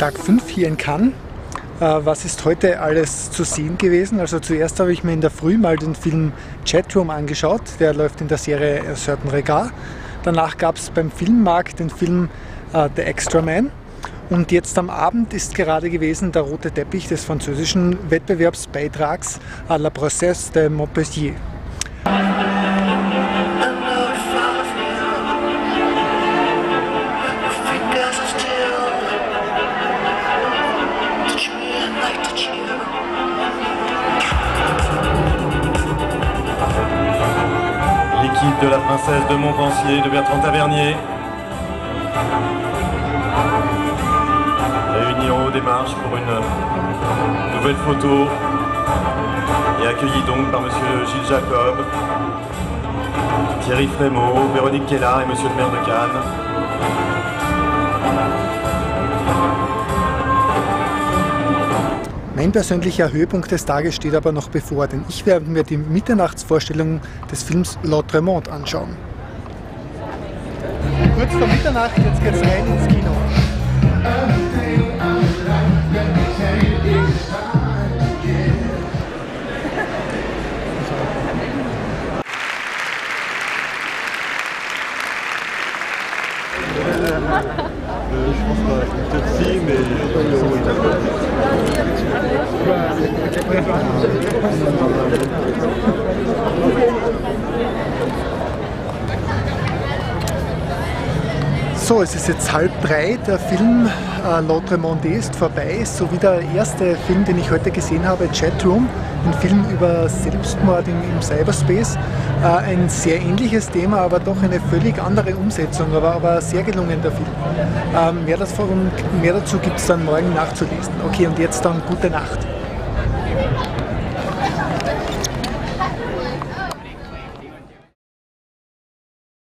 5 hier in Cannes. Äh, was ist heute alles zu sehen gewesen? Also zuerst habe ich mir in der Früh mal den Film Chatroom angeschaut. Der läuft in der Serie Certain Regard. Danach gab es beim Filmmarkt den Film äh, The Extra Man. Und jetzt am Abend ist gerade gewesen der rote Teppich des französischen Wettbewerbsbeitrags la Processe de Montpellier. De la princesse de Montpensier de Bertrand Tavernier. Réunis au démarche pour une nouvelle photo et accueillis donc par monsieur Gilles Jacob, Thierry Frémaux, Véronique Kellard et monsieur le maire de Cannes. Mein persönlicher Höhepunkt des Tages steht aber noch bevor, denn ich werde mir die Mitternachtsvorstellung des Films L'Autremont anschauen. Kurz vor Mitternacht, jetzt geht's rein ins Kino. je pense pas, peut-être si, mais Thank you. So, es ist jetzt halb drei. Der Film äh, L'Autre Monde ist vorbei, so wie der erste Film, den ich heute gesehen habe, Chatroom, ein Film über Selbstmord im, im Cyberspace. Äh, ein sehr ähnliches Thema, aber doch eine völlig andere Umsetzung, aber, aber sehr gelungen der Film. Ähm, mehr, davon, mehr dazu gibt es dann morgen nachzulesen. Okay, und jetzt dann gute Nacht.